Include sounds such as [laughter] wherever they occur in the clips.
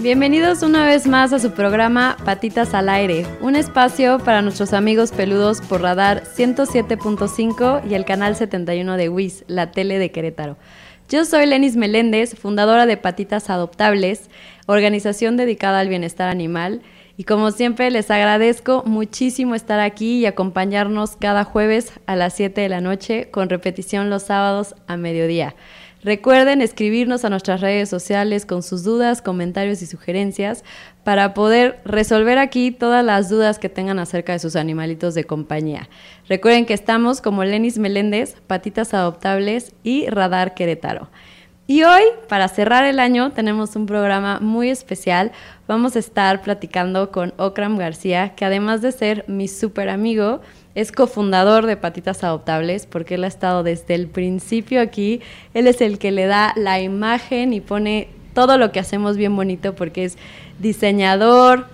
Bienvenidos una vez más a su programa Patitas al Aire, un espacio para nuestros amigos peludos por Radar 107.5 y el canal 71 de WIS, la tele de Querétaro. Yo soy Lenis Meléndez, fundadora de Patitas Adoptables, organización dedicada al bienestar animal. Y como siempre les agradezco muchísimo estar aquí y acompañarnos cada jueves a las 7 de la noche con repetición los sábados a mediodía. Recuerden escribirnos a nuestras redes sociales con sus dudas, comentarios y sugerencias para poder resolver aquí todas las dudas que tengan acerca de sus animalitos de compañía. Recuerden que estamos como Lenis Meléndez, Patitas Adoptables y Radar Querétaro. Y hoy, para cerrar el año, tenemos un programa muy especial. Vamos a estar platicando con Okram García, que además de ser mi súper amigo, es cofundador de Patitas Adoptables porque él ha estado desde el principio aquí. Él es el que le da la imagen y pone todo lo que hacemos bien bonito porque es diseñador,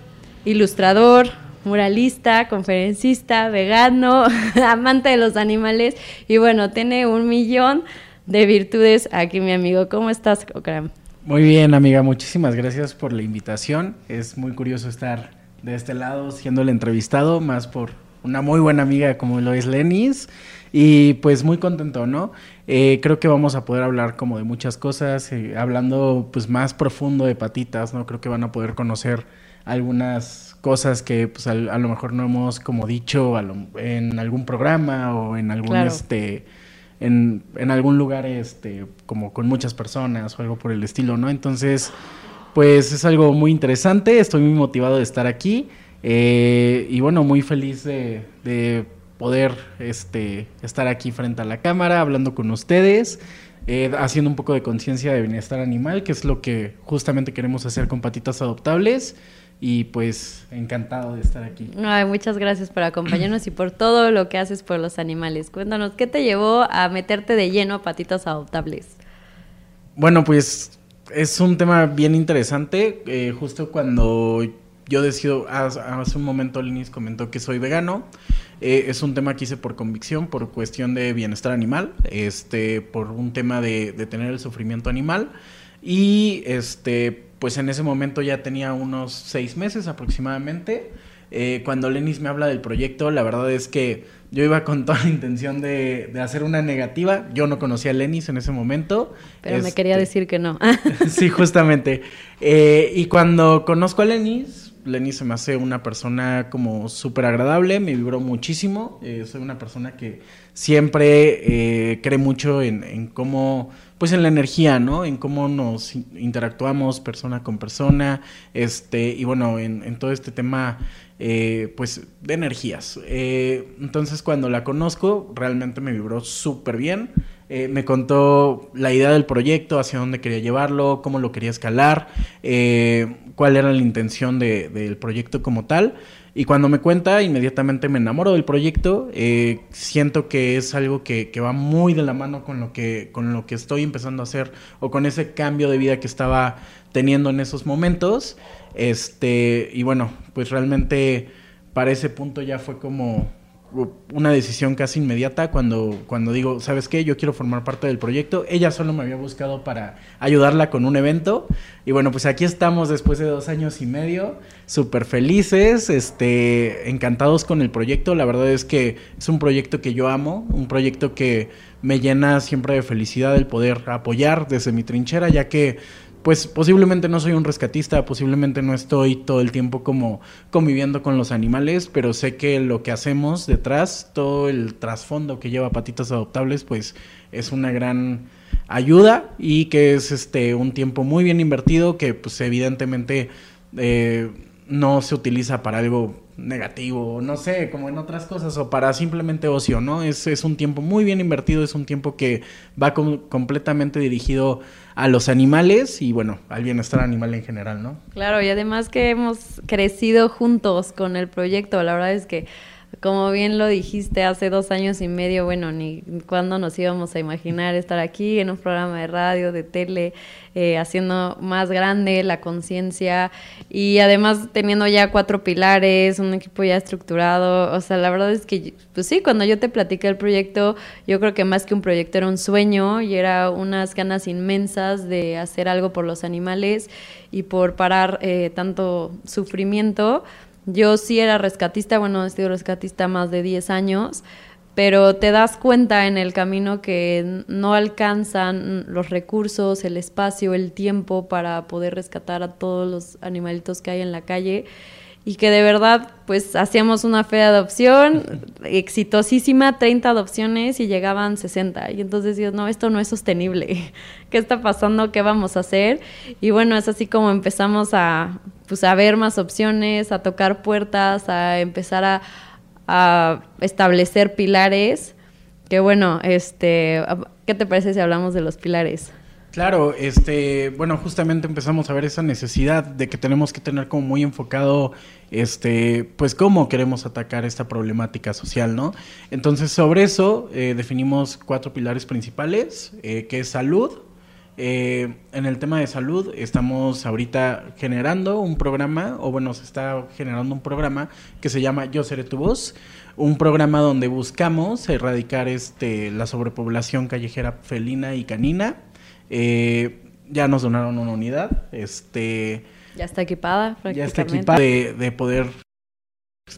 ilustrador, muralista, conferencista, vegano, [laughs] amante de los animales y bueno, tiene un millón de virtudes aquí mi amigo. ¿Cómo estás, Okram? Muy bien, amiga, muchísimas gracias por la invitación. Es muy curioso estar de este lado siendo el entrevistado, más por una muy buena amiga como lo es Lenis. Y pues muy contento, ¿no? Eh, creo que vamos a poder hablar como de muchas cosas, eh, hablando pues más profundo de patitas, ¿no? Creo que van a poder conocer algunas cosas que pues a, lo mejor no hemos como dicho en algún programa o en algún este en, en, algún lugar este como con muchas personas o algo por el estilo, ¿no? Entonces, pues es algo muy interesante, estoy muy motivado de estar aquí. Eh, y bueno, muy feliz de, poder este, estar aquí frente a la cámara, hablando con ustedes, eh, haciendo un poco de conciencia de bienestar animal, que es lo que justamente queremos hacer con patitas adoptables. Y pues encantado de estar aquí. muchas gracias por acompañarnos y por todo lo que haces por los animales. Cuéntanos, ¿qué te llevó a meterte de lleno a patitas adoptables? Bueno, pues es un tema bien interesante. Eh, justo cuando yo decido, hace un momento Linis comentó que soy vegano. Eh, es un tema que hice por convicción, por cuestión de bienestar animal, este, por un tema de, tener el sufrimiento animal. Y este, pues en ese momento ya tenía unos seis meses aproximadamente. Eh, cuando Lenis me habla del proyecto, la verdad es que yo iba con toda la intención de, hacer una negativa. Yo no conocía a Lenis en ese momento. Pero me quería este, decir que no. [laughs] sí, justamente. Eh, y cuando conozco a Lenis, Lenny se me hace una persona como súper agradable, me vibró muchísimo. Eh, soy una persona que siempre eh, cree mucho en, cómo, pues en la energía, ¿no? En cómo nos interactuamos persona con persona, este, y bueno, en, todo este tema, eh, pues, de energías. entonces, cuando la conozco, realmente me vibró súper bien. Me contó la idea del proyecto, hacia dónde quería llevarlo, cómo lo quería escalar cuál era la intención del proyecto como tal. Y cuando me cuenta, inmediatamente me enamoro del proyecto. Eh, siento que es algo que, va muy de la mano con lo, que, con lo que estoy empezando a hacer o con ese cambio de vida que estaba teniendo en esos momentos. Este, y bueno, pues realmente para ese punto ya fue como una decisión casi inmediata cuando, cuando digo, ¿sabes qué? Yo quiero formar parte del proyecto. Ella solo me había buscado para ayudarla con un evento. Y bueno, pues aquí estamos después de dos años y medio, súper felices, este, encantados con el proyecto. La verdad es que es un proyecto que yo amo, un proyecto que me llena siempre de felicidad el poder apoyar desde mi trinchera, ya que pues posiblemente no soy un rescatista, posiblemente no estoy todo el tiempo como conviviendo con los animales, pero sé que lo que hacemos detrás, todo el trasfondo que lleva Patitas Adoptables, pues es una gran ayuda y que es este un tiempo muy bien invertido que pues evidentemente eh, no se utiliza para algo negativo, no sé, como en otras cosas, o para simplemente ocio, ¿no? Es, es un tiempo muy bien invertido, es un tiempo que va completamente dirigido a los animales y bueno, al bienestar animal en general, ¿no? Claro, y además que hemos crecido juntos con el proyecto, la verdad es que como bien lo dijiste, hace dos años y medio, bueno, ni cuándo nos íbamos a imaginar estar aquí en un programa de radio, de tele, eh, haciendo más grande la conciencia y además teniendo ya cuatro pilares, un equipo ya estructurado. O sea, la verdad es que, pues sí, cuando yo te platiqué el proyecto, yo creo que más que un proyecto era un sueño y era unas ganas inmensas de hacer algo por los animales y por parar eh, tanto sufrimiento yo sí era rescatista, bueno, he sido rescatista más de 10 años, pero te das cuenta en el camino que no alcanzan los recursos, el espacio, el tiempo para poder rescatar a todos los animalitos que hay en la calle y que de verdad pues hacíamos una fe de adopción exitosísima, 30 adopciones y llegaban 60 y entonces Dios, no, esto no es sostenible, [laughs] ¿qué está pasando? ¿Qué vamos a hacer? Y bueno, es así como empezamos a pues a ver más opciones, a tocar puertas, a empezar a, a establecer pilares, que bueno, este, ¿qué te parece si hablamos de los pilares? Claro, este, bueno, justamente empezamos a ver esa necesidad de que tenemos que tener como muy enfocado, este, pues cómo queremos atacar esta problemática social, ¿no? Entonces sobre eso eh, definimos cuatro pilares principales, eh, que es salud. Eh, en el tema de salud estamos ahorita generando un programa, o bueno, se está generando un programa que se llama Yo Seré Tu Voz, un programa donde buscamos erradicar este, la sobrepoblación callejera felina y canina eh, ya nos donaron una unidad. Este, ya está equipada, Ya está equipada de, poder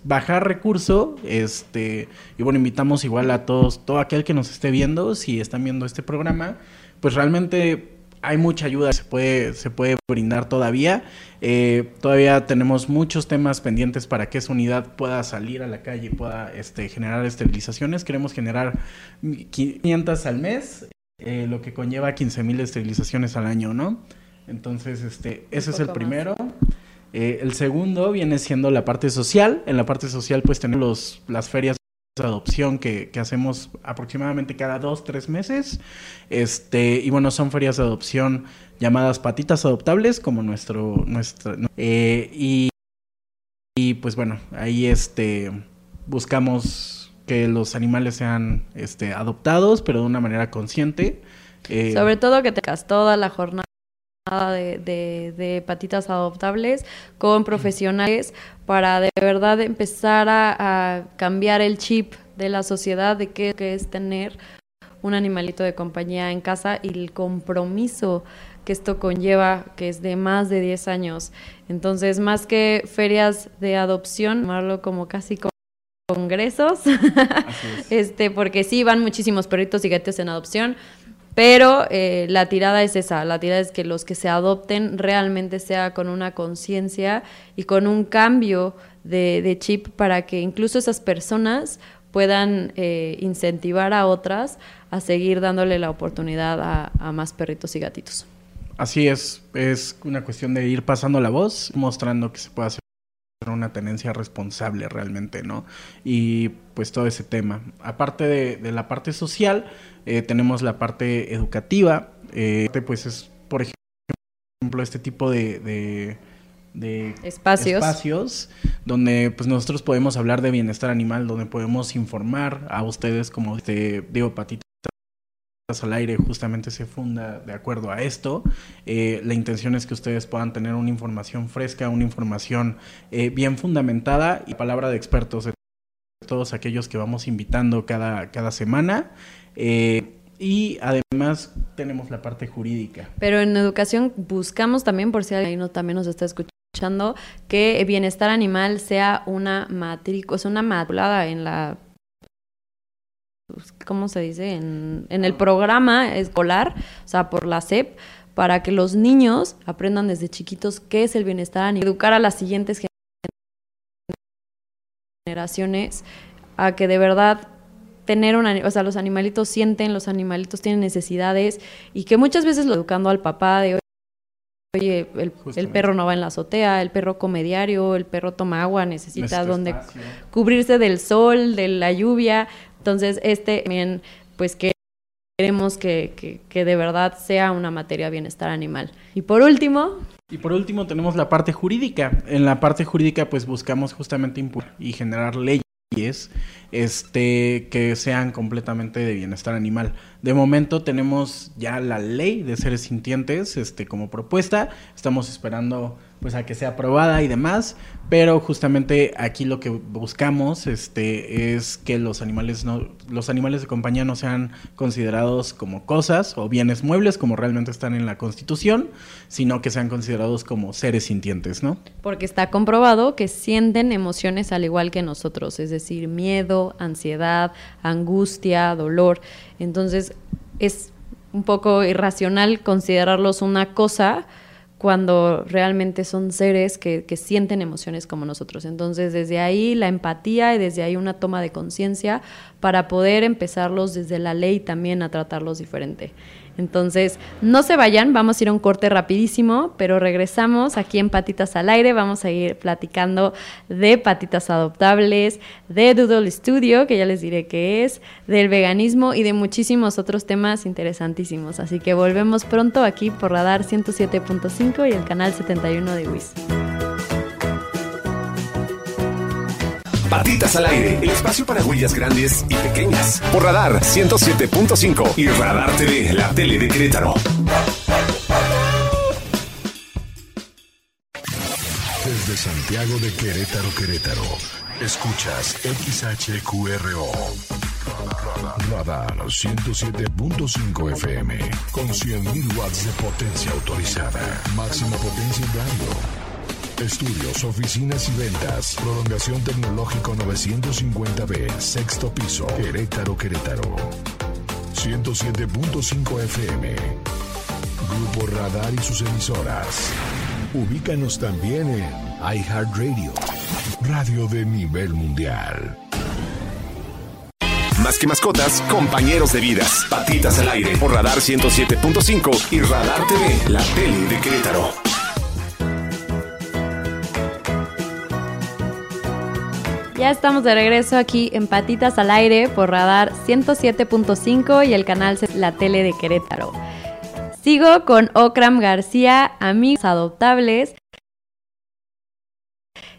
bajar recurso. Este, y bueno, invitamos igual a todos, todo aquel que nos esté viendo, si están viendo este programa, pues realmente hay mucha ayuda se puede, se puede brindar todavía. Eh, todavía tenemos muchos temas pendientes para que esa unidad pueda salir a la calle y pueda este, generar esterilizaciones. Queremos generar 500 al mes. Eh, lo que conlleva 15.000 esterilizaciones al año, ¿no? Entonces, este, ese es el primero. Eh, el segundo viene siendo la parte social. En la parte social, pues tenemos las ferias de adopción que, hacemos aproximadamente cada dos, tres meses. Este, y bueno, son ferias de adopción llamadas patitas adoptables, como nuestro, nuestra, eh, y, y pues bueno, ahí este buscamos que los animales sean este, adoptados, pero de una manera consciente. Eh, Sobre todo que tengas toda la jornada de, de, patitas adoptables con profesionales para de verdad empezar a, cambiar el chip de la sociedad de qué, es tener un animalito de compañía en casa y el compromiso que esto conlleva, que es de más de 10 años. Entonces, más que ferias de adopción, llamarlo como casi como congresos, [laughs] este, porque sí van muchísimos perritos y gatos en adopción, pero eh, la tirada es esa, la tirada es que los que se adopten realmente sea con una conciencia y con un cambio de, chip para que incluso esas personas puedan eh, incentivar a otras a seguir dándole la oportunidad a, a más perritos y gatitos. Así es, es una cuestión de ir pasando la voz, mostrando que se puede hacer una tenencia responsable realmente, ¿no? Y pues todo ese tema. Aparte de, la parte social, eh, tenemos la parte educativa, eh, pues es, por ejemplo, este tipo de, de, espacios. espacios donde pues nosotros podemos hablar de bienestar animal, donde podemos informar a ustedes como este, digo, Patita al aire justamente se funda de acuerdo a esto. Eh, la intención es que ustedes puedan tener una información fresca, una información eh, bien fundamentada y palabra de expertos de todos aquellos que vamos invitando cada, cada semana. Eh, y además tenemos la parte jurídica. Pero en educación buscamos también, por si alguien no, también nos está escuchando, que bienestar animal sea una matrícula, o sea, una matriculada en la ¿cómo se dice? En, el programa escolar, o sea, por la SEP, para que los niños aprendan desde chiquitos qué es el bienestar y educar a las siguientes generaciones a que de verdad tener una, o sea, los animalitos sienten, los animalitos tienen necesidades y que muchas veces lo educando al papá de Oye, el, el, perro no va en la azotea, el perro come diario, el perro toma agua, necesita donde cubrirse del sol, de la lluvia. Entonces, este también, pues que queremos que, que, de verdad sea una materia bienestar animal. Y por último... Y por último tenemos la parte jurídica. En la parte jurídica pues buscamos justamente impulsar y generar leyes este, que sean completamente de bienestar animal. De momento tenemos ya la ley de seres sintientes este, como propuesta, estamos esperando pues a que sea aprobada y demás, pero justamente aquí lo que buscamos este es que los animales no los animales de compañía no sean considerados como cosas o bienes muebles como realmente están en la Constitución, sino que sean considerados como seres sintientes, ¿no? Porque está comprobado que sienten emociones al igual que nosotros, es decir, miedo, ansiedad, angustia, dolor. Entonces, es un poco irracional considerarlos una cosa cuando realmente son seres que, que, sienten emociones como nosotros. Entonces, desde ahí la empatía y desde ahí una toma de conciencia para poder empezarlos desde la ley también a tratarlos diferente. Entonces, no se vayan, vamos a ir a un corte rapidísimo, pero regresamos aquí en Patitas al Aire, vamos a ir platicando de patitas adoptables, de Doodle Studio, que ya les diré qué es, del veganismo y de muchísimos otros temas interesantísimos. Así que volvemos pronto aquí por Radar 107.5 y el canal 71 de WIS. Patitas al aire, el espacio para huellas grandes y pequeñas. Por Radar 107.5 y Radar TV, la tele de Querétaro. Desde Santiago de Querétaro, Querétaro. Escuchas XHQRO. Radar 107.5 FM con 100.000 watts de potencia autorizada. Máxima potencia en radio Estudios, oficinas y ventas. Prolongación tecnológico 950B, sexto piso, Querétaro, Querétaro. 107.5 FM. Grupo Radar y sus emisoras. Ubícanos también en iHeartRadio, radio de nivel mundial. Más que mascotas, compañeros de vidas. Patitas al aire por Radar 107.5 y Radar TV, la tele de Querétaro. Ya estamos de regreso aquí en Patitas al Aire por Radar 107.5 y el canal La Tele de Querétaro. Sigo con Okram García, amigos adoptables,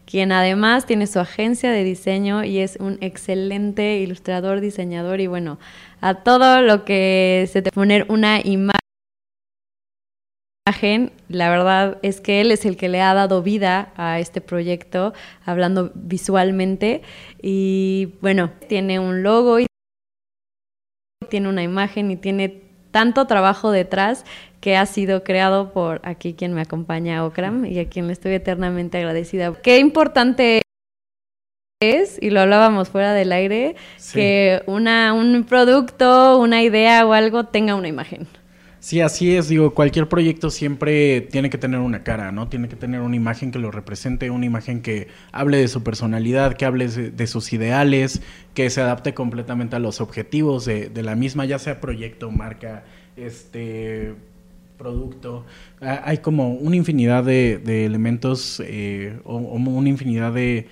quien además tiene su agencia de diseño y es un excelente ilustrador, diseñador y bueno, a todo lo que se te poner una imagen la verdad es que él es el que le ha dado vida a este proyecto, hablando visualmente. Y bueno, tiene un logo y tiene una imagen y tiene tanto trabajo detrás que ha sido creado por aquí quien me acompaña, Okram, y a quien le estoy eternamente agradecida. Qué importante es, y lo hablábamos fuera del aire, que una, un producto, una idea o algo tenga una imagen. Sí, así es. Digo, cualquier proyecto siempre tiene que tener una cara, ¿no? Tiene que tener una imagen que lo represente, una imagen que hable de su personalidad, que hable de, sus ideales, que se adapte completamente a los objetivos de, la misma, ya sea proyecto, marca, este producto. Hay como una infinidad de, elementos eh, o, una infinidad de,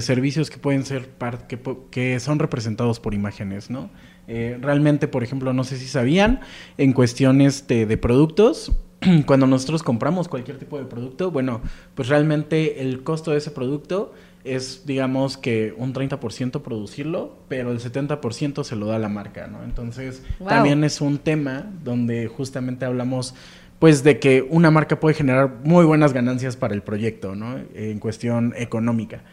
servicios que pueden ser que, que son representados por imágenes, ¿no? Eh, realmente, por ejemplo, no sé si sabían, en cuestiones de, productos, [clears throat] cuando nosotros compramos cualquier tipo de producto, bueno, pues realmente el costo de ese producto es, digamos, que un 30% producirlo, pero el 70% se lo da la marca, ¿no? Entonces, también es un tema donde justamente hablamos pues de que una marca puede generar muy buenas ganancias para el proyecto, ¿no? En cuestión económica.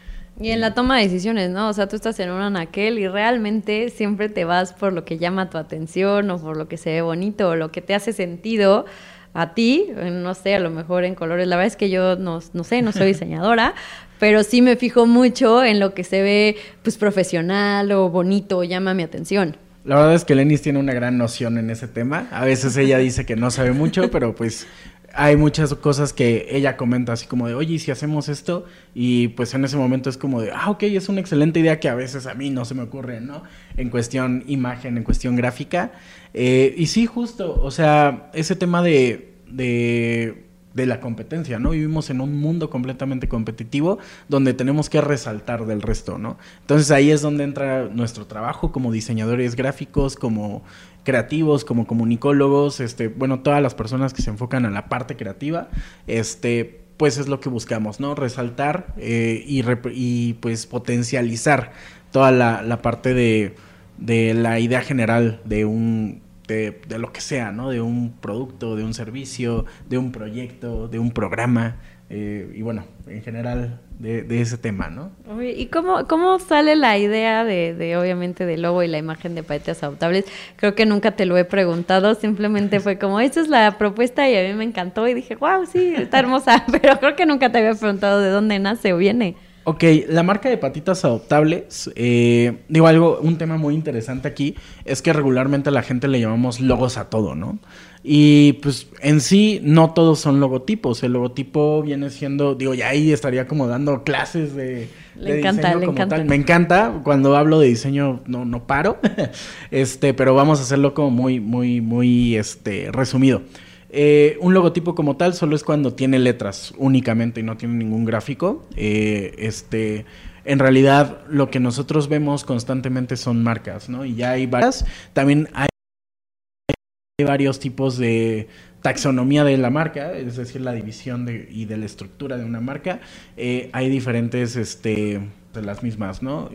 Y en la toma de decisiones, ¿no? O sea, tú estás en un anaquel y realmente siempre te vas por lo que llama tu atención o por lo que se ve bonito o lo que te hace sentido a ti, no sé, a lo mejor en colores. La verdad es que yo no, no sé, no soy [laughs] diseñadora, pero sí me fijo mucho en lo que se ve pues profesional o bonito o llama mi atención. La verdad es que Lenis tiene una gran noción en ese tema. A veces ella dice que no sabe mucho, pero pues hay muchas cosas que ella comenta así como de, oye, ¿y si hacemos esto? Y pues en ese momento es como de, ah, ok, es una excelente idea que a veces a mí no se me ocurre, ¿no? En cuestión imagen, en cuestión gráfica. Eh, y sí, justo, o sea, ese tema de, de la competencia, ¿no? Vivimos en un mundo completamente competitivo donde tenemos que resaltar del resto, ¿no? Entonces ahí es donde entra nuestro trabajo como diseñadores gráficos, como creativos, como comunicólogos, este, bueno, todas las personas que se enfocan a la parte creativa, este, pues es lo que buscamos, ¿no? Resaltar eh, y, pues potencializar toda la, parte de, la idea general de un de, lo que sea, ¿no? De un producto, de un servicio, de un proyecto, de un programa. Eh, y bueno, en general de, ese tema, ¿no? ¿Y cómo, cómo sale la idea de, de, obviamente, del logo y la imagen de patitas adoptables? Creo que nunca te lo he preguntado, simplemente fue como, esta es la propuesta y a mí me encantó y dije, wow, sí, está hermosa, [laughs] pero creo que nunca te había preguntado de dónde nace o viene. Ok, la marca de patitas adoptables, eh, digo algo, un tema muy interesante aquí, es que regularmente a la gente le llamamos logos a todo, ¿no? Y pues en sí no todos son logotipos, el logotipo viene siendo, digo, ya ahí estaría como dando clases de, le de encanta, diseño le como encanta. tal. Me encanta, cuando hablo de diseño no, no paro, [laughs] este, pero vamos a hacerlo como muy, muy, muy este, resumido. Eh, un logotipo como tal solo es cuando tiene letras únicamente y no tiene ningún gráfico. Eh, este, en realidad lo que nosotros vemos constantemente son marcas, ¿no? Y ya hay varias. También hay varios tipos de taxonomía de la marca, es decir, la división de, y de la estructura de una marca. Eh, hay diferentes este, de las mismas, ¿no?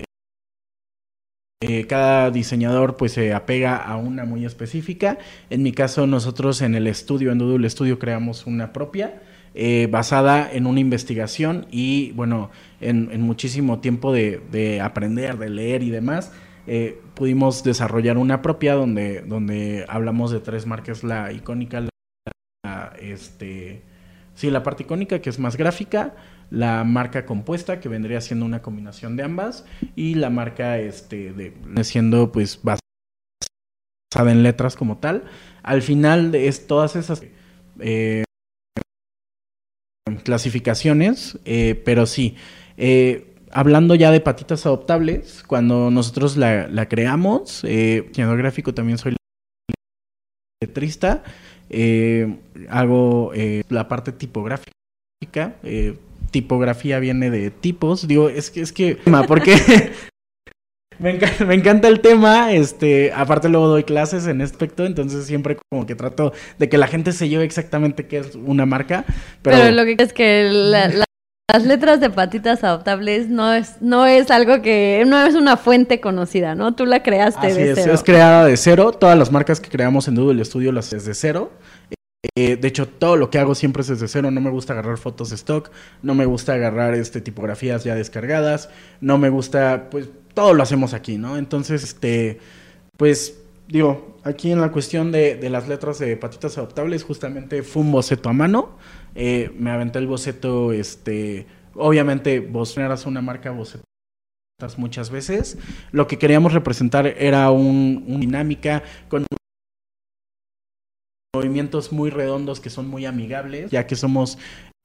Eh, cada diseñador pues se apega a una muy específica. En mi caso nosotros en el estudio, en Doodle Studio creamos una propia eh, basada en una investigación y bueno, en, muchísimo tiempo de, de, aprender, de leer y demás. Eh, pudimos desarrollar una propia donde, donde hablamos de tres marcas, la icónica, la este, sí, la parte icónica que es más gráfica, la marca compuesta que vendría siendo una combinación de ambas y la marca este siendo pues basada en letras como tal. Al final es todas esas eh, clasificaciones eh, pero sí eh, hablando ya de patitas adoptables cuando nosotros la, creamos eh, gráfico también soy letrista hago la parte tipográfica tipografía viene de tipos. Digo, es que, es que, porque [laughs] me, encanta, me, encanta, el tema. Este, aparte luego doy clases en este aspecto, entonces siempre como que trato de que la gente se lleve exactamente qué es una marca. Pero, pero lo que es que la, la, las letras de patitas adoptables no es, no es algo que, no es una fuente conocida, ¿no? Tú la creaste Así de es, cero. Es creada de cero. Todas las marcas que creamos en Doodle Studio las es de cero. Eh, de hecho, todo lo que hago siempre es desde cero. No me gusta agarrar fotos de stock, no me gusta agarrar este, tipografías ya descargadas, no me gusta, pues todo lo hacemos aquí, ¿no? Entonces, este, pues digo, aquí en la cuestión de, las letras de patitas adoptables, justamente fue un boceto a mano. Eh, me aventé el boceto, este, obviamente vos generas una marca boceto muchas veces. Lo que queríamos representar era un, una dinámica con movimientos muy redondos que son muy amigables, ya que somos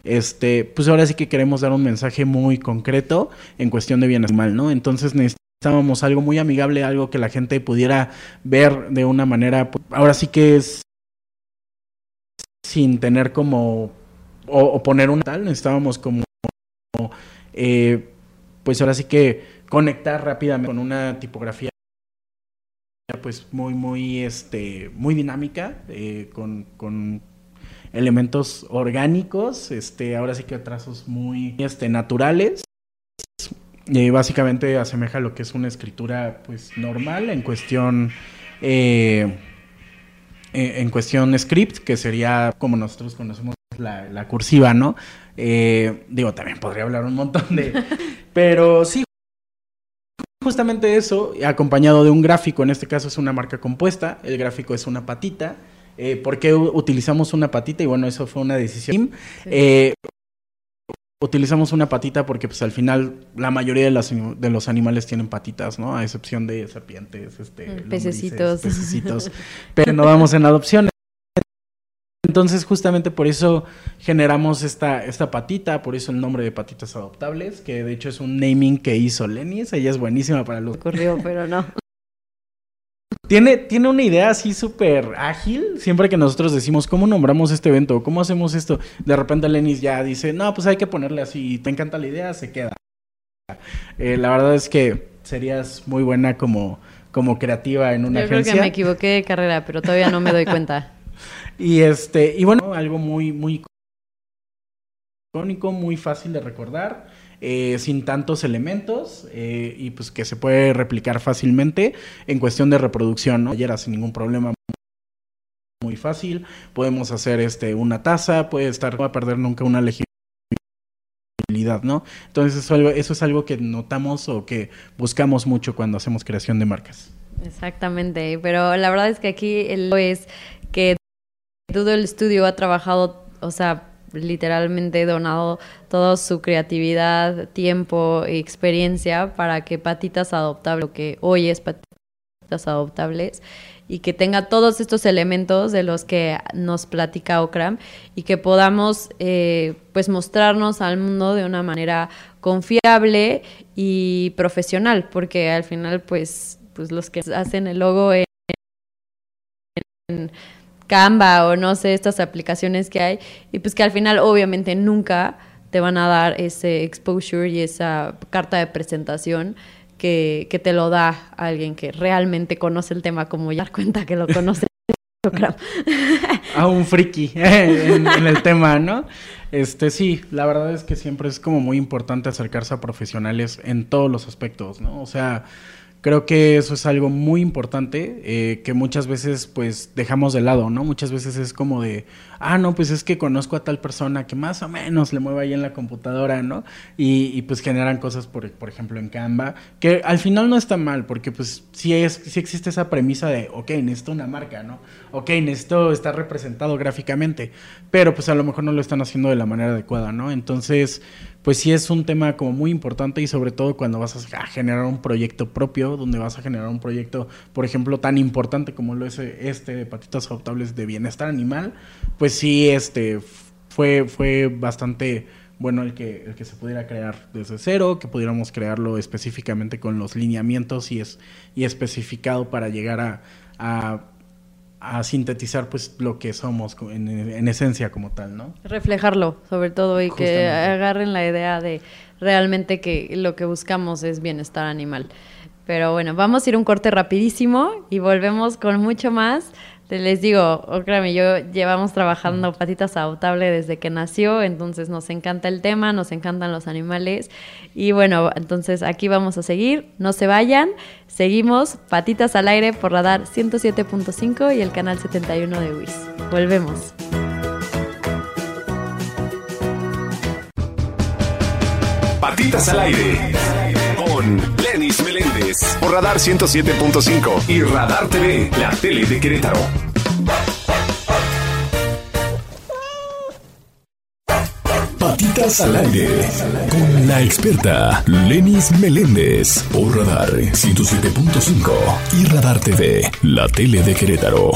este, pues ahora sí que queremos dar un mensaje muy concreto en cuestión de bienestar animal, ¿no? Entonces necesitábamos algo muy amigable, algo que la gente pudiera ver de una manera, ahora sí que es sin tener como o, o poner un tal, necesitábamos como eh, pues ahora sí que conectar rápidamente con una tipografía pues muy muy este muy dinámica eh, con, con, elementos orgánicos este ahora sí que trazos muy este naturales. Y básicamente asemeja lo que es una escritura pues normal en cuestión eh, en cuestión script que sería como nosotros conocemos la, la cursiva no eh, digo también podría hablar un montón de [laughs] pero sí justamente eso, acompañado de un gráfico, en este caso es una marca compuesta, el gráfico es una patita. Eh, ¿Por qué utilizamos una patita? Y bueno, eso fue una decisión. Sí. Eh, utilizamos una patita porque pues al final la mayoría de, las, de, los animales tienen patitas, ¿no? A excepción de serpientes, este, pececitos. pececitos. [laughs] Pero no vamos en adopción. Entonces, justamente por eso generamos esta, esta patita, por eso el nombre de patitas adoptables, que de hecho es un naming que hizo Lenis. Ella es buenísima para los. Ocurrió, pero no. [laughs] Tiene, tiene una idea así súper ágil. Siempre que nosotros decimos, ¿cómo nombramos este evento? ¿Cómo hacemos esto? De repente Lenis ya dice, no, pues hay que ponerle así. Te encanta la idea, se queda. Eh, la verdad es que serías muy buena como, como creativa en una Yo agencia. creo que me equivoqué de carrera, pero todavía no me doy cuenta. [laughs] Y este, y bueno, algo muy, muy icónico, muy fácil de recordar. eh, sin tantos elementos eh, y pues que se puede replicar fácilmente en cuestión de reproducción, ¿no? Ayer sin ningún problema muy fácil, podemos hacer este una taza, puede estar, no va a perder nunca una legibilidad, ¿no? Entonces eso, eso es algo que notamos o que buscamos mucho cuando hacemos creación de marcas. Exactamente, pero la verdad es que aquí lo es que todo el estudio ha trabajado, o sea, literalmente donado toda su creatividad, tiempo y experiencia para que Patitas Adoptables, lo que hoy es Patitas Adoptables, y que tenga todos estos elementos de los que nos platica Okram y que podamos eh, pues mostrarnos al mundo de una manera confiable y profesional, porque al final pues, pues los que hacen el logo en, en Canva o no sé, estas aplicaciones que hay, y pues que al final obviamente nunca te van a dar ese exposure y esa carta de presentación que, te lo da alguien que realmente conoce el tema, como ya dar [laughs] cuenta que lo conoce. a un friki [laughs] en, en, el tema, ¿no? Este sí, la verdad es que siempre es como muy importante acercarse a profesionales en todos los aspectos, ¿no? O sea, Creo que eso es algo muy importante eh, que muchas veces pues dejamos de lado, ¿no? Muchas veces es como de, ah, no, pues es que conozco a tal persona que más o menos le mueve ahí en la computadora, ¿no? Y, pues generan cosas, por, por ejemplo, en Canva, que al final no está mal, porque pues sí, es, sí existe esa premisa de, ok, necesito una marca, ¿no? Ok, necesito estar representado gráficamente, pero pues a lo mejor no lo están haciendo de la manera adecuada, ¿no? Entonces pues sí es un tema como muy importante y sobre todo cuando vas a generar un proyecto propio, donde vas a generar un proyecto, por ejemplo, tan importante como lo es este de patitas adoptables de bienestar animal, pues sí, este fue, fue bastante bueno el que, el que se pudiera crear desde cero, que pudiéramos crearlo específicamente con los lineamientos y es y especificado para llegar a a sintetizar pues lo que somos en, esencia como tal, ¿no? Reflejarlo, sobre todo, y que agarren la idea de realmente que lo que buscamos es bienestar animal. Pero bueno, vamos a ir un corte rapidísimo y volvemos con mucho más les digo, Okram y yo llevamos trabajando patitas adoptable desde que nació, entonces nos encanta el tema, nos encantan los animales. Y bueno, entonces aquí vamos a seguir, no se vayan, seguimos patitas al aire por radar 107.5 y el canal 71 de WIS. Volvemos. Patitas al aire con Lenis Meléndez por Radar 107.5 y Radar TV, la tele de Querétaro. Patitas al aire con la experta Lenis Meléndez por Radar 107.5 y Radar TV, la tele de Querétaro.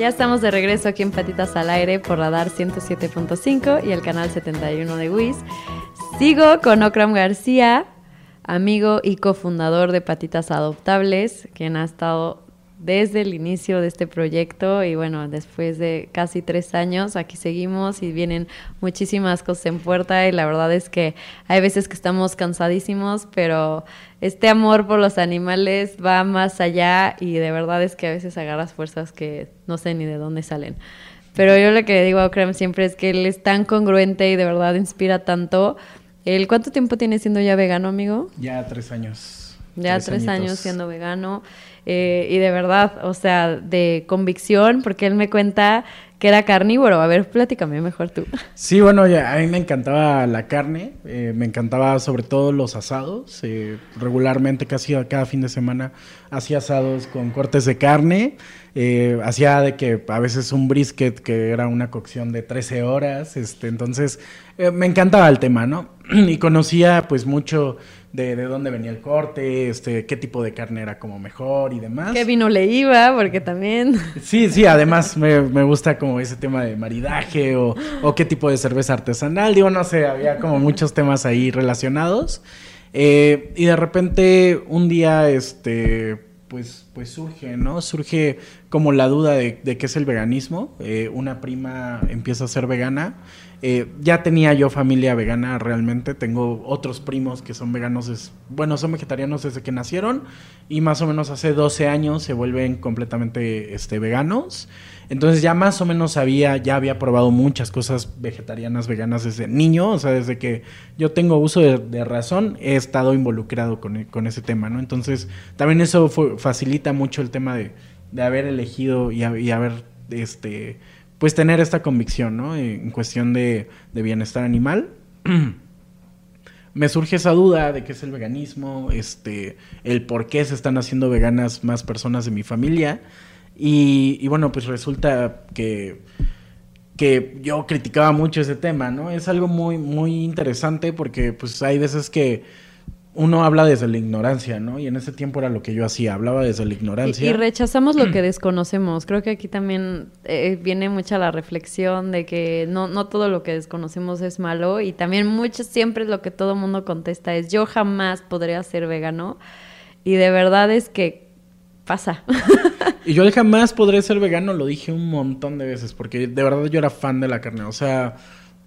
Ya estamos de regreso aquí en Patitas al Aire por Radar 107.5 y el canal 71 de WIS. Sigo con Okram García, amigo y cofundador de Patitas Adoptables, quien ha estado desde el inicio de este proyecto y bueno, después de casi tres años aquí seguimos y vienen muchísimas cosas en puerta y la verdad es que hay veces que estamos cansadísimos, pero este amor por los animales va más allá y de verdad es que a veces agarras fuerzas que no sé ni de dónde salen. Pero yo lo que le digo a Okrem siempre es que él es tan congruente y de verdad inspira tanto. ¿El cuánto tiempo tiene siendo ya vegano, amigo? Ya tres años. Ya tres, años siendo vegano. Eh, y de verdad, o sea, de convicción, porque él me cuenta que era carnívoro. A ver, platícame mejor tú. Sí, bueno, ya, a mí me encantaba la carne, eh, me encantaba sobre todo los asados. Eh, regularmente, casi cada fin de semana, hacía asados con cortes de carne. hacía de que a veces un brisket que era una cocción de 13 horas. Este, entonces, me encantaba el tema, ¿no? [clears throat] y conocía pues mucho de, de, dónde venía el corte, este, qué tipo de carne era como mejor y demás. ¿Qué vino le iba? Porque también... Sí, sí, además me, me gusta como ese tema de maridaje o, o, qué tipo de cerveza artesanal, digo, no sé, había como muchos temas ahí relacionados. Eh, y de repente un día, este, pues, pues surge, ¿no? Surge como la duda de, de qué es el veganismo. Eh, una prima empieza a ser vegana Eh, ya tenía yo familia vegana realmente, tengo otros primos que son veganos, bueno, son vegetarianos desde que nacieron y más o menos hace 12 años se vuelven completamente este, veganos. Entonces ya más o menos sabía, ya había probado muchas cosas vegetarianas, veganas desde niño, o sea, desde que yo tengo uso de, razón, he estado involucrado con, con, ese tema, ¿no? Entonces también eso facilita mucho el tema de, de haber elegido y, y haber, este pues tener esta convicción, ¿no? En cuestión de, bienestar animal. [clears throat] me surge esa duda de qué es el veganismo, este, el por qué se están haciendo veganas más personas de mi familia. Y, bueno, pues resulta que, que yo criticaba mucho ese tema, ¿no? Es algo muy, muy interesante porque pues hay veces que uno habla desde la ignorancia, ¿no? Y en ese tiempo era lo que yo hacía, hablaba desde la ignorancia. Y, rechazamos lo [clears throat] que desconocemos. Creo que aquí también eh, viene mucha la reflexión de que no, no todo lo que desconocemos es malo y también mucho, siempre lo que todo mundo contesta es yo jamás podría ser vegano y de verdad es que pasa. [laughs] y yo jamás podré ser vegano, lo dije un montón de veces porque de verdad yo era fan de la carne, o sea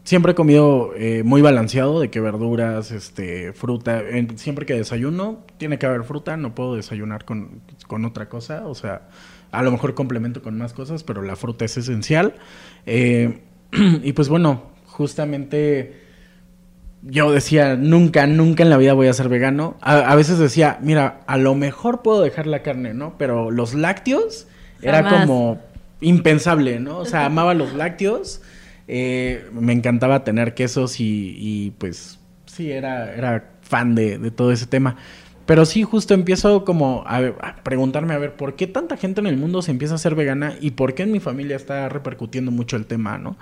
siempre he comido eh, muy balanceado, de que verduras, este, fruta. siempre que desayuno, tiene que haber fruta, no puedo desayunar con, otra cosa. O sea, a lo mejor complemento con más cosas, pero la fruta es esencial. Eh, [clears throat] y pues bueno, justamente yo decía, nunca, nunca en la vida voy a ser vegano. A, veces decía, mira, a lo mejor puedo dejar la carne, ¿no? Pero los lácteos era como impensable, ¿no? O sea, amaba los lácteos. Eh, me encantaba tener quesos y, pues sí, era, era fan de, todo ese tema. Pero sí, justo empiezo como a, preguntarme, a ver, ¿por qué tanta gente en el mundo se empieza a hacer vegana y por qué en mi familia está repercutiendo mucho el tema, ¿no?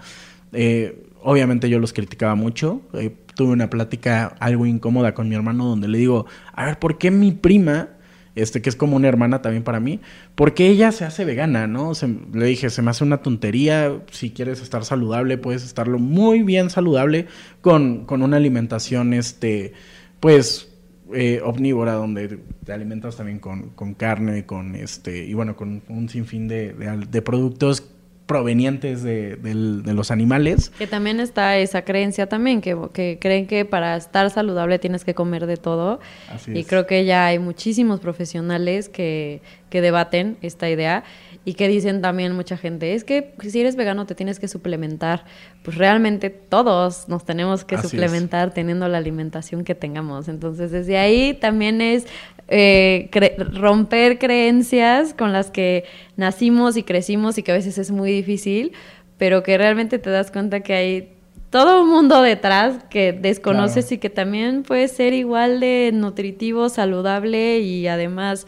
Eh, obviamente yo los criticaba mucho. Eh, tuve una plática algo incómoda con mi hermano donde le digo, a ver, ¿por qué mi prima este, que es como una hermana también para mí, porque ella se hace vegana, ¿no? le dije, se me hace una tontería, si quieres estar saludable, puedes estarlo muy bien saludable con, con una alimentación, este, pues, eh, omnívora, donde te alimentas también con, con, carne, con este, y bueno, con un sinfín de, de, de productos provenientes de, los animales. Que también está esa creencia también, que, creen que para estar saludable tienes que comer de todo. y creo que ya hay muchísimos profesionales que, debaten esta idea y que dicen también mucha gente, es que si eres vegano te tienes que suplementar. Pues realmente todos nos tenemos que suplementar teniendo la alimentación que tengamos. Entonces desde ahí también es eh, romper creencias con las que nacimos y crecimos y que a veces es muy difícil, pero que realmente te das cuenta que hay todo un mundo detrás que desconoces y que también puede ser igual de nutritivo, saludable y además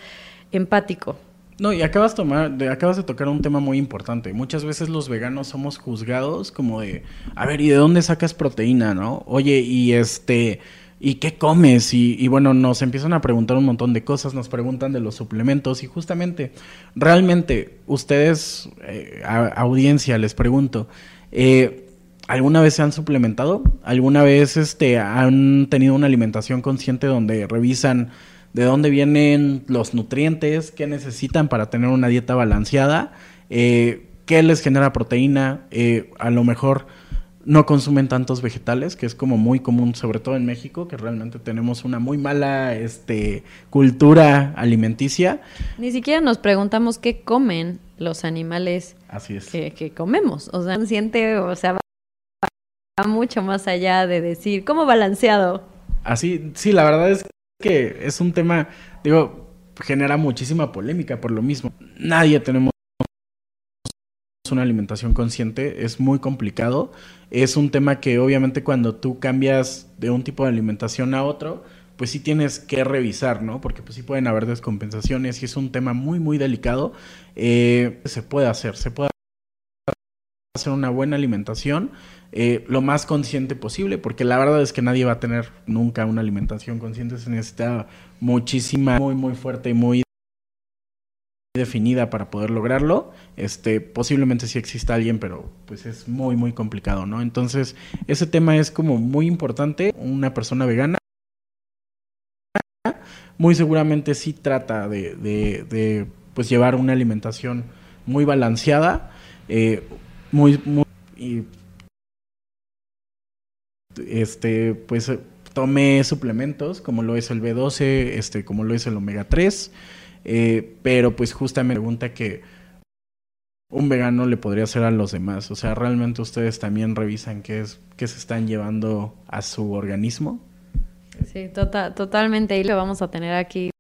empático. No, y acabas, tomar, de, acabas de tocar un tema muy importante. Muchas veces los veganos somos juzgados como de, a ver, ¿y de dónde sacas proteína, no? Oye, y este, ¿y qué comes? Y, bueno, nos empiezan a preguntar un montón de cosas, nos preguntan de los suplementos y justamente, realmente, ustedes, eh, audiencia, les pregunto, eh, ¿alguna vez se han suplementado? ¿Alguna vez este, han tenido una alimentación consciente donde revisan de dónde vienen los nutrientes, qué necesitan para tener una dieta balanceada? Eh, ¿Qué les genera proteína? a lo mejor no consumen tantos vegetales, que es como muy común, sobre todo en México, que realmente tenemos una muy mala este, cultura alimenticia. Ni siquiera nos preguntamos qué comen los animales Así es. Que, comemos. O sea, o sea, va mucho más allá de decir, ¿cómo balanceado? Así, sí, la verdad es que es un tema, digo, genera muchísima polémica por lo mismo. Nadie tenemos una alimentación consciente es muy complicado. Es un tema que obviamente cuando tú cambias de un tipo de alimentación a otro, pues sí tienes que revisar, ¿no? Porque pues sí pueden haber descompensaciones y es un tema muy, muy delicado. Eh, se puede hacer, se puede hacer una buena alimentación eh, lo más consciente posible, porque la verdad es que nadie va a tener nunca una alimentación consciente, se necesita muchísima, muy, muy fuerte y muy definida para poder lograrlo. Este, posiblemente sí exista alguien, pero pues es muy, muy complicado, ¿no? Entonces, ese tema es como muy importante. Una persona vegana muy seguramente sí trata de, de, pues llevar una alimentación muy balanceada, eh, muy, muy este, pues tome suplementos como lo es el B12, este, como lo es el omega 3, eh, pero pues justamente me pregunta que un vegano le podría hacer a los demás. O sea, ¿realmente ustedes también revisan qué, es, qué se están llevando a su organismo? Sí, tota-, totalmente. Y lo vamos a tener aquí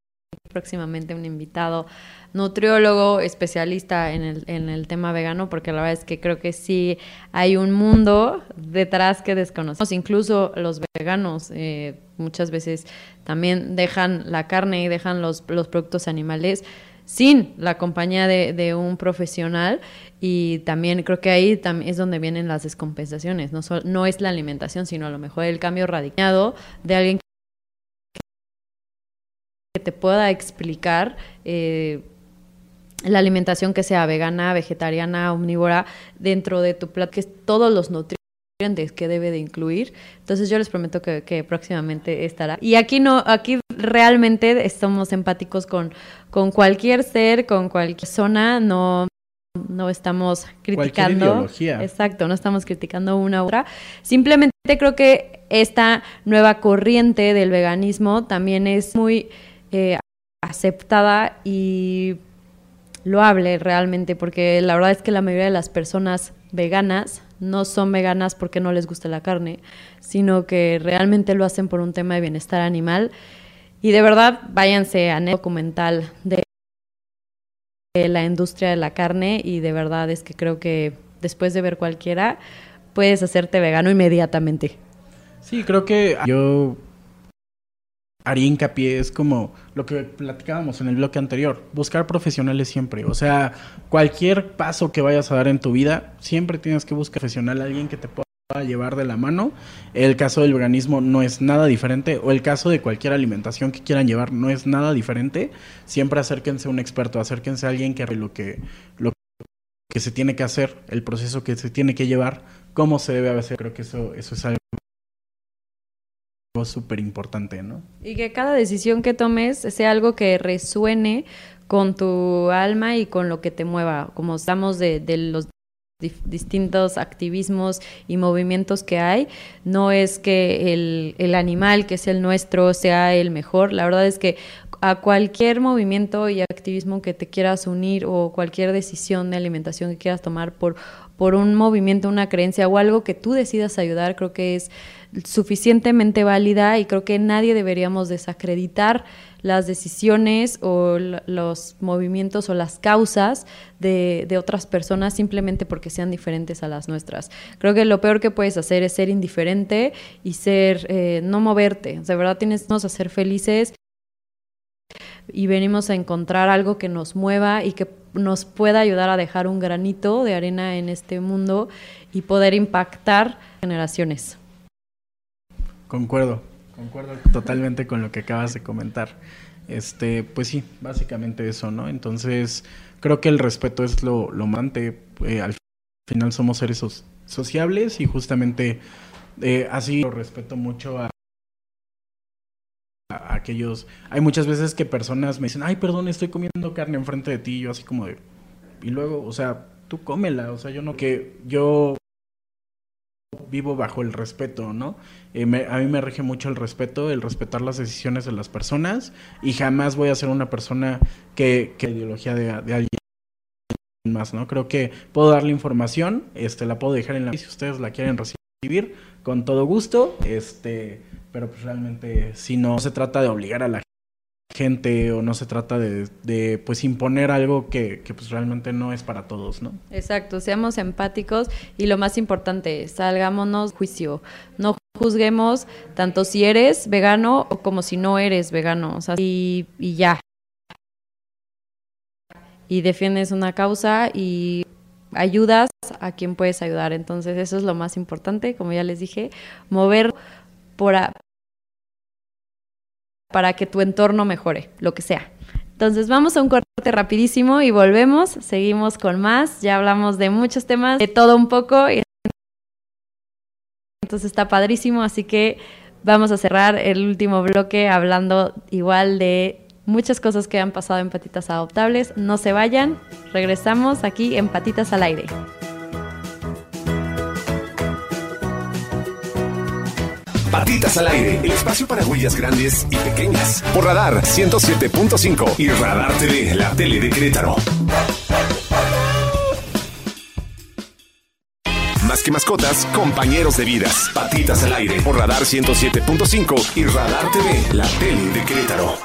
próximamente un invitado nutriólogo especialista en el, en el tema vegano, porque la verdad es que creo que sí hay un mundo detrás que desconocemos. Incluso los veganos eh, muchas veces también dejan la carne y dejan los, los productos animales sin la compañía de, un profesional y también creo que ahí también es donde vienen las descompensaciones, no, no es la alimentación, sino a lo mejor el cambio radicado de alguien que te pueda explicar eh, la alimentación que sea vegana, vegetariana, omnívora, dentro de tu plato, que es todos los nutrientes que debe de incluir. Entonces yo les prometo que, próximamente estará. Y aquí no, aquí realmente estamos empáticos con, con cualquier ser, con cualquier persona, no no estamos criticando. Exacto, no estamos criticando una u otra. Simplemente creo que esta nueva corriente del veganismo también es muy eh, aceptada y loable realmente, porque la verdad es que la mayoría de las personas veganas no son veganas porque no les gusta la carne, sino que realmente lo hacen por un tema de bienestar animal. Y de verdad, váyanse a el documental de la industria de la carne y de verdad es que creo que después de ver cualquiera, puedes hacerte vegano inmediatamente. Sí, creo que yo haría hincapié, es como lo que platicábamos en el bloque anterior, buscar profesionales siempre. O sea, cualquier paso que vayas a dar en tu vida, siempre tienes que buscar profesional, alguien que te pueda llevar de la mano. El caso del veganismo no es nada diferente, o el caso de cualquier alimentación que quieran llevar no es nada diferente. Siempre acérquense a un experto, acérquense a alguien que lo que, lo que se tiene que hacer, el proceso que se tiene que llevar, cómo se debe hacer. Creo que eso, eso es algo súper importante, ¿no? Y que cada decisión que tomes sea algo que resuene con tu alma y con lo que te mueva, como estamos de, los distintos activismos y movimientos que hay, no es que el, el, animal que es el nuestro sea el mejor, la verdad es que a cualquier movimiento y activismo que te quieras unir o cualquier decisión de alimentación que quieras tomar por, por un movimiento, una creencia o algo que tú decidas ayudar, creo que es suficientemente válida y creo que nadie deberíamos desacreditar las decisiones o los movimientos o las causas de, otras personas simplemente porque sean diferentes a las nuestras. Creo que lo peor que puedes hacer es ser indiferente y ser, eh, no moverte. De verdad tienes a ser felices y venimos a encontrar algo que nos mueva y que nos pueda ayudar a dejar un granito de arena en este mundo y poder impactar generaciones. Concuerdo, concuerdo totalmente con lo que acabas de comentar. Este, pues sí, básicamente eso, ¿no? Entonces, creo que el respeto es lo, lo mante. Eh, al final somos seres sociables y justamente eh, así lo respeto mucho a, a, aquellos. Hay muchas veces que personas me dicen, ay, perdón, estoy comiendo carne enfrente de ti. Y yo así como de. Y luego, o sea, tú cómela. O sea, yo no que yo vivo bajo el respeto, ¿no? Eh, a mí me rige mucho el respeto, el respetar las decisiones de las personas y jamás voy a ser una persona que, que ideología de, alguien más, ¿no? Creo que puedo darle información, este, la puedo dejar en la si ustedes la quieren recibir, con todo gusto, este, pero pues realmente si no se trata de obligar a la gente o no se trata de, pues imponer algo que, que, pues realmente no es para todos, ¿no? Exacto, seamos empáticos y lo más importante, salgámonos juicio, no juzguemos tanto si eres vegano o como si no eres vegano, o sea, y, y ya. Y defiendes una causa y ayudas a quien puedes ayudar, entonces eso es lo más importante, como ya les dije, mover para que tu entorno mejore, lo que sea. Entonces vamos a un corte rapidísimo y volvemos, seguimos con más, ya hablamos de muchos temas, de todo un poco, entonces está padrísimo, así que vamos a cerrar el último bloque hablando igual de muchas cosas que han pasado en Patitas Adoptables. No se vayan, regresamos aquí en Patitas al Aire. Patitas al aire, el espacio para huellas grandes y pequeñas. Por Radar 107.5 y Radar TV, la tele de Querétaro. Más que mascotas, compañeros de vidas. Patitas al aire por Radar 107.5 y Radar TV, la tele de Querétaro.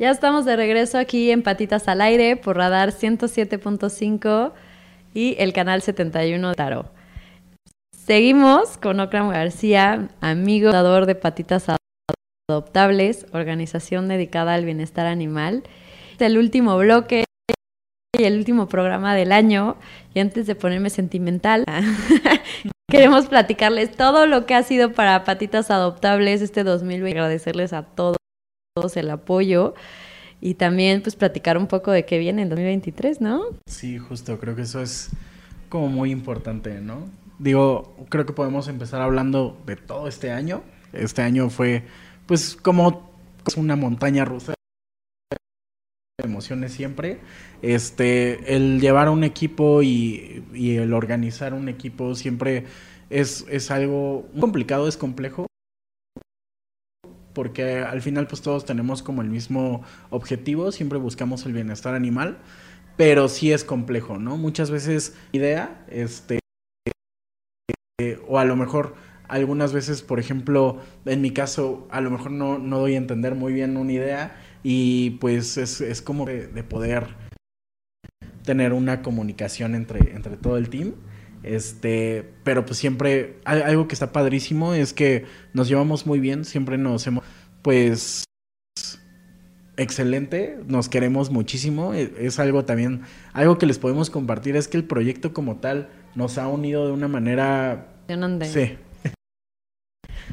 Ya estamos de regreso aquí en Patitas al Aire por Radar 107.5 y el canal 71 de Taro. Seguimos con Ocram García, amigo fundador de Patitas Adoptables, organización dedicada al bienestar animal. Es el último bloque y el último programa del año. Y antes de ponerme sentimental, [laughs] queremos platicarles todo lo que ha sido para Patitas Adoptables este 2020. Agradecerles a todos el apoyo y también pues platicar un poco de qué viene en 2023, ¿no? Sí, justo, creo que eso es como muy importante, ¿no? Digo, creo que podemos empezar hablando de todo este año. Este año fue pues como una montaña rusa emociones siempre. Este, el llevar un equipo y, y el organizar un equipo siempre es, es algo complicado, es complejo porque al final pues todos tenemos como el mismo objetivo, siempre buscamos el bienestar animal, pero sí es complejo, ¿no? Muchas veces idea, este, o a lo mejor algunas veces, por ejemplo, en mi caso, a lo mejor no, no doy a entender muy bien una idea y pues es, es como de, de, poder tener una comunicación entre, entre todo el team. Este, pero pues siempre, algo que está padrísimo es que nos llevamos muy bien, siempre nos hemos, pues, excelente, nos queremos muchísimo, e, es algo también, algo que les podemos compartir, es que el proyecto como tal nos ha unido de una manera... Sí.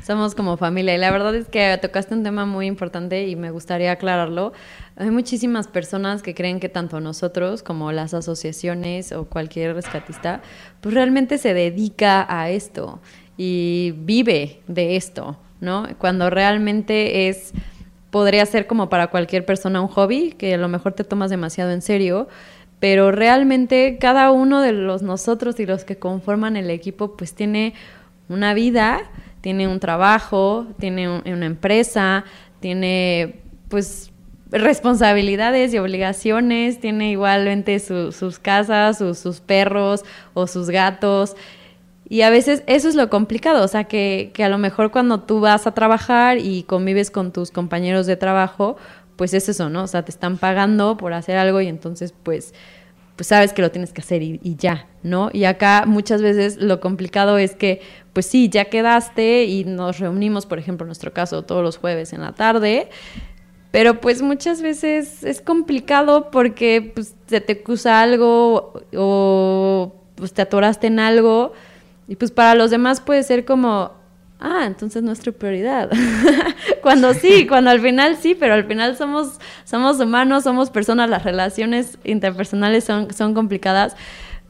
Somos como familia y la verdad es que tocaste un tema muy importante y me gustaría aclararlo. Hay muchísimas personas que creen que tanto nosotros como las asociaciones o cualquier rescatista, pues realmente se dedica a esto y vive de esto, ¿no? Cuando realmente es podría ser como para cualquier persona un hobby que a lo mejor te tomas demasiado en serio, pero realmente cada uno de los nosotros y los que conforman el equipo pues tiene una vida tiene un trabajo, tiene un, una empresa, tiene pues responsabilidades y obligaciones, tiene igualmente su, sus casas, su, sus perros o sus gatos. Y a veces eso es lo complicado, o sea, que, que, a lo mejor cuando tú vas a trabajar y convives con tus compañeros de trabajo, pues es eso, ¿no? O sea, te están pagando por hacer algo y entonces pues pues sabes que lo tienes que hacer y, ya, ¿no? Y acá muchas veces lo complicado es que, pues sí, ya quedaste y nos reunimos, por ejemplo, en nuestro caso, todos los jueves en la tarde, pero pues muchas veces es complicado porque pues, se te acusa algo o pues te atoraste en algo y pues para los demás puede ser como, ah, entonces nuestra prioridad. [laughs] cuando sí, [laughs] cuando al final sí, pero al final somos, somos humanos, somos personas, las relaciones interpersonales son, son complicadas.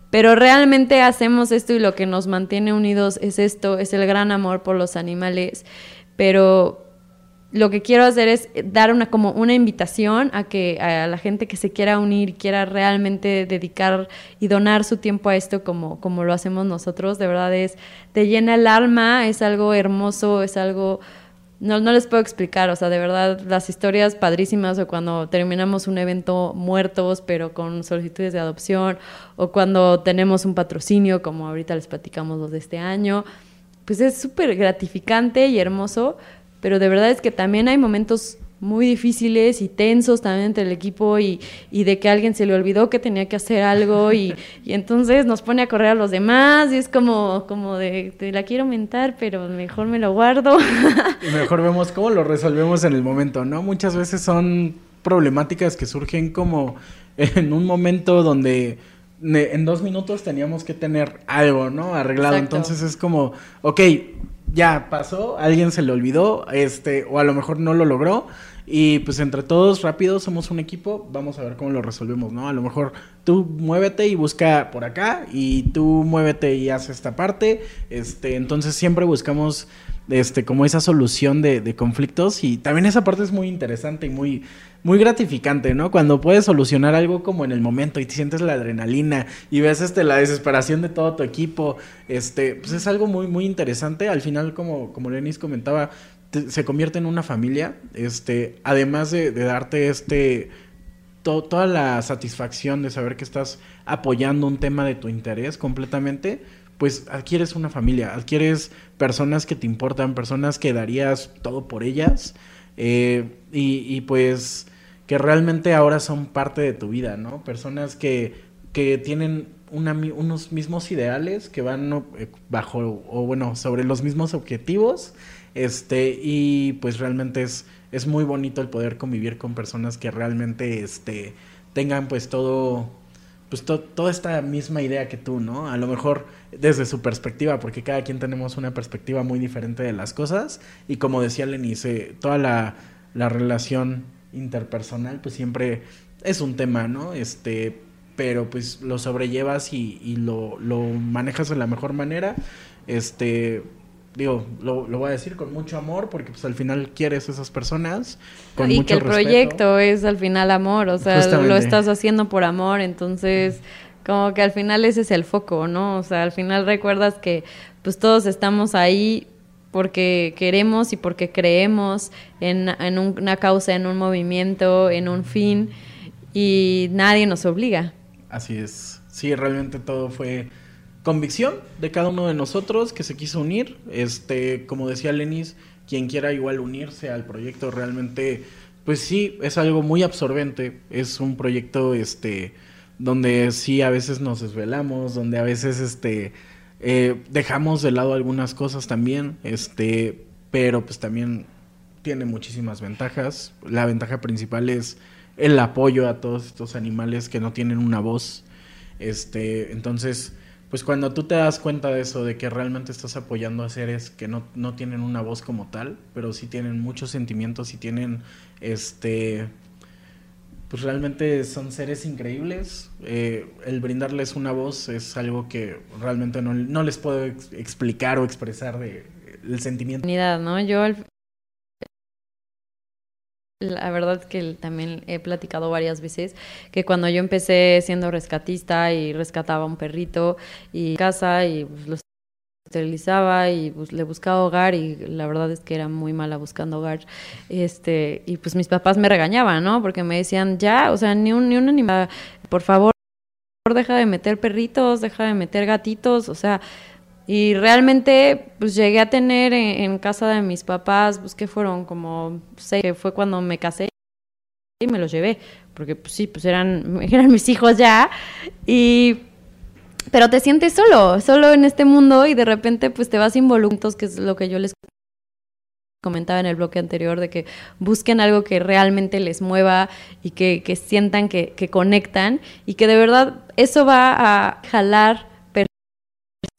Pero realmente hacemos esto y lo que nos mantiene unidos es esto, es el gran amor por los animales. Pero lo que quiero hacer es dar una como una invitación a que a la gente que se quiera unir, quiera realmente dedicar y donar su tiempo a esto como, como lo hacemos nosotros, de verdad es, te llena el alma, es algo hermoso, es algo, no, no les puedo explicar, o sea, de verdad las historias padrísimas o cuando terminamos un evento muertos pero con solicitudes de adopción o cuando tenemos un patrocinio como ahorita les platicamos los de este año, pues es súper gratificante y hermoso pero de verdad es que también hay momentos muy difíciles y tensos también entre el equipo y, y, de que a alguien se le olvidó que tenía que hacer algo y, y, entonces nos pone a correr a los demás y es como, como de, te la quiero aumentar, pero mejor me lo guardo. Y [laughs] mejor vemos cómo lo resolvemos en el momento, ¿no? Muchas veces son problemáticas que surgen como en un momento donde en dos minutos teníamos que tener algo, ¿no? Arreglado. Exacto. Entonces es como, ok, ya pasó, alguien se le olvidó, este, o a lo mejor no lo logró. Y pues entre todos, rápido, somos un equipo, vamos a ver cómo lo resolvemos, ¿no? A lo mejor tú muévete y busca por acá, y tú muévete y haz esta parte. Este, entonces siempre buscamos este, como esa solución de, de, conflictos y también esa parte es muy interesante y muy, muy gratificante, ¿no? Cuando puedes solucionar algo como en el momento y te sientes la adrenalina y ves este, la desesperación de todo tu equipo, este, pues es algo muy, muy interesante. Al final, como, como Lenis comentaba, se convierte en una familia, este, además de, darte este, toda la satisfacción de saber que estás apoyando un tema de tu interés completamente, pues adquieres una familia, adquieres personas que te importan, personas que darías todo por ellas eh, y, pues que realmente ahora son parte de tu vida, ¿no? Personas que, que tienen unos mismos ideales, que van eh, bajo, o bueno, sobre los mismos objetivos, este, y pues realmente es, es muy bonito el poder convivir con personas que realmente, este, tengan pues todo pues toda esta misma idea que tú, ¿no? A lo mejor desde su perspectiva, porque cada quien tenemos una perspectiva muy diferente de las cosas y como decía Lenice, toda la, la relación interpersonal pues siempre es un tema, ¿no? Este, pero pues lo sobrellevas y, y lo, lo manejas de la mejor manera, este, digo, lo, lo, voy a decir con mucho amor porque pues al final quieres esas personas. Con y que el proyecto es al final amor, o sea, lo estás haciendo por amor, entonces como que al final ese es el foco, ¿no? O sea, al final recuerdas que pues todos estamos ahí porque queremos y porque creemos en, en una causa, en un movimiento, en un fin y nadie nos obliga. Así es, sí, realmente todo fue convicción de cada uno de nosotros que se quiso unir. Este, como decía Lenis, quien quiera igual unirse al proyecto realmente, pues sí, es algo muy absorbente. Es un proyecto, este, donde sí a veces nos desvelamos, donde a veces, este, eh, dejamos de lado algunas cosas también, este, pero pues también tiene muchísimas ventajas. La ventaja principal es el apoyo a todos estos animales que no tienen una voz. Este, entonces, pues cuando tú te das cuenta de eso, de que realmente estás apoyando a seres que no, no tienen una voz como tal, pero sí tienen muchos sentimientos y tienen, este, pues realmente son seres increíbles. Eh, el brindarles una voz es algo que realmente no, no les puedo explicar o expresar de, el sentimiento. la verdad que también he platicado varias veces que cuando yo empecé siendo rescatista y rescataba un perrito y casa y pues, lo esterilizaba y pues, le buscaba hogar y la verdad es que era muy mala buscando hogar este y pues mis papás me regañaban no porque me decían ya o sea ni un ni un animal por favor deja de meter perritos deja de meter gatitos o sea y realmente, pues llegué a tener en, casa de mis papás, pues que fueron como seis, que fue cuando me casé y me los llevé, porque pues sí, pues eran, [laughs] eran mis hijos ya. Y, pero te sientes solo, solo en este mundo y de repente pues te vas involucrados, que es lo que yo les comentaba en el bloque anterior, de que busquen algo que realmente les mueva y que, que sientan que, que conectan y que de verdad eso va a jalar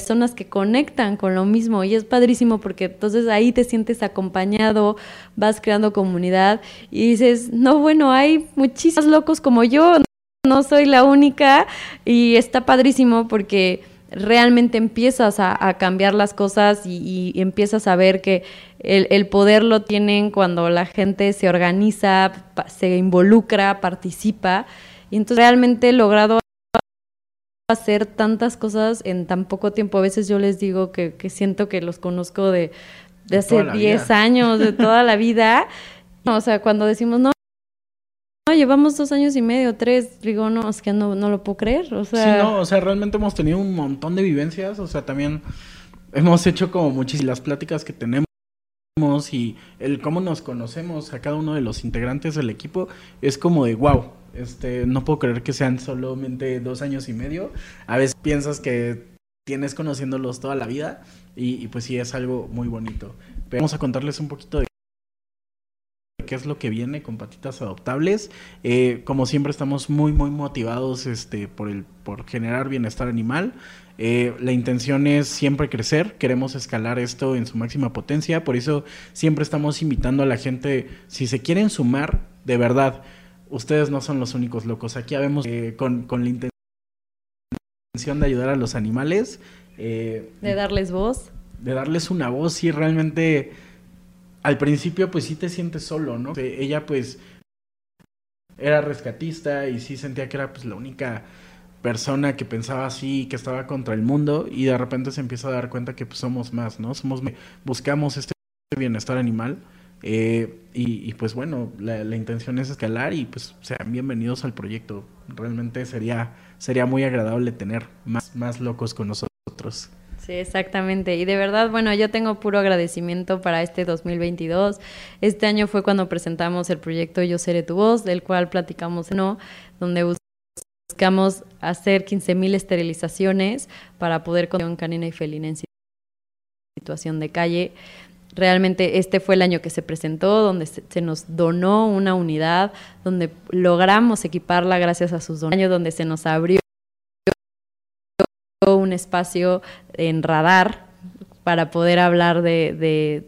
personas que conectan con lo mismo. Y es padrísimo porque entonces ahí te sientes acompañado, vas creando comunidad y dices, no, bueno, hay muchísimos locos como yo, no soy la única y está padrísimo porque realmente empiezas a, cambiar las cosas y, empiezas a ver que el, el, poder lo tienen cuando la gente se organiza, se involucra, participa. Y entonces realmente he logrado hacer tantas cosas en tan poco tiempo. A veces yo les digo que, que siento que los conozco de, de hace 10 años, de toda la [laughs] vida. o sea, cuando decimos, no, llevamos dos años y medio, tres, digo, no, es que no, no lo puedo creer. O sea... Sí, no, o sea, realmente hemos tenido un montón de vivencias, o sea, también hemos hecho como muchísimas pláticas que tenemos y el cómo nos conocemos a cada uno de los integrantes del equipo es como de wow, este, no puedo creer que sean solamente dos años y medio. A veces piensas que tienes conociéndolos toda la vida y, pues sí es algo muy bonito. Pero vamos a contarles un poquito de qué es lo que viene con patitas adoptables. Eh, como siempre estamos muy muy motivados este, por, el, por generar bienestar animal. Eh, la intención es siempre crecer, queremos escalar esto en su máxima potencia, por eso siempre estamos invitando a la gente, si se quieren sumar, de verdad, ustedes no son los únicos locos. Aquí habemos eh, con, con, la intención de ayudar a los animales. Eh, de darles voz. de darles una voz y realmente al principio pues sí te sientes solo, ¿no? Ella pues era rescatista y sí sentía que era pues la única persona que pensaba así, que estaba contra el mundo y de repente se empieza a dar cuenta que pues somos más, ¿no? Somos buscamos este bienestar animal eh, y, pues bueno, la, la, intención es escalar y pues sean bienvenidos al proyecto. Realmente sería sería muy agradable tener más más locos con nosotros. Sí, exactamente. Y de verdad, bueno, yo tengo puro agradecimiento para este 2022. Este año fue cuando presentamos el proyecto Yo Seré Tu Voz, del cual platicamos, ¿no? Donde buscamos hacer 15.000 esterilizaciones para poder con canina y felina en situación de calle. Realmente este fue el año que se presentó, donde se, nos donó una unidad, donde logramos equiparla gracias a sus donaciones, donde se nos abrió un espacio en radar para poder hablar de,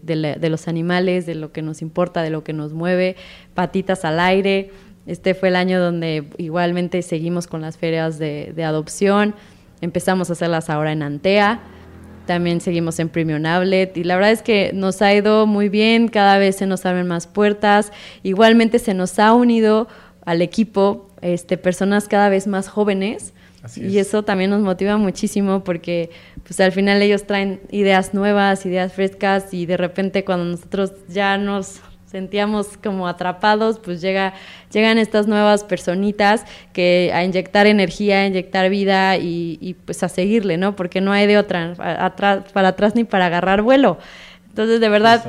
los animales, de lo que nos importa, de lo que nos mueve, patitas al aire. Este fue el año donde igualmente seguimos con las ferias de, adopción, empezamos a hacerlas ahora en Antea, también seguimos en Premium Outlet y la verdad es que nos ha ido muy bien, cada vez se nos abren más puertas, igualmente se nos ha unido al equipo este, personas cada vez más jóvenes y eso también nos motiva muchísimo porque pues al final ellos traen ideas nuevas, ideas frescas y de repente cuando nosotros ya nos sentíamos como atrapados, pues llega, llegan estas nuevas personitas que a inyectar energía, a inyectar vida y, pues a seguirle, ¿no? Porque no hay de otra, atrás, para atrás ni para agarrar vuelo. Entonces, de verdad,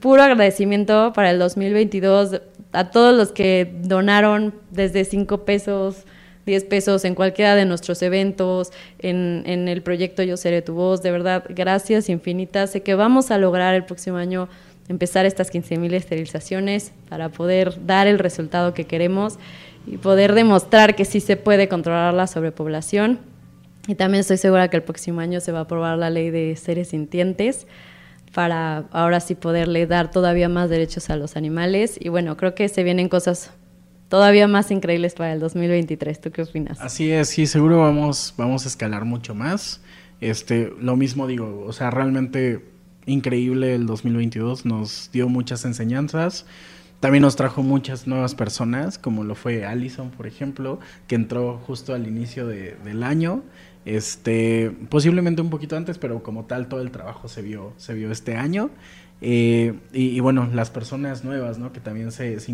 puro agradecimiento para el 2022 a todos los que donaron desde cinco pesos, 10 pesos en cualquiera de nuestros eventos, en, en el proyecto Yo Seré Tu Voz. De verdad, gracias infinitas. Sé que vamos a lograr el próximo año empezar estas 15.000 esterilizaciones para poder dar el resultado que queremos y poder demostrar que sí se puede controlar la sobrepoblación. Y también estoy segura que el próximo año se va a aprobar la ley de seres sintientes para ahora sí poderle dar todavía más derechos a los animales. Y bueno, creo que se vienen cosas todavía más increíbles para el 2023. ¿Tú qué opinas? Así es, sí, seguro vamos, vamos a escalar mucho más. Este, lo mismo digo, o sea, realmente increíble el 2022, nos dio muchas enseñanzas. También nos trajo muchas nuevas personas, como lo fue Allison, por ejemplo, que entró justo al inicio de, del año. Este, posiblemente un poquito antes, pero como tal todo el trabajo se vio, se vio este año. Eh, y, bueno, las personas nuevas, ¿no? Que también se, se,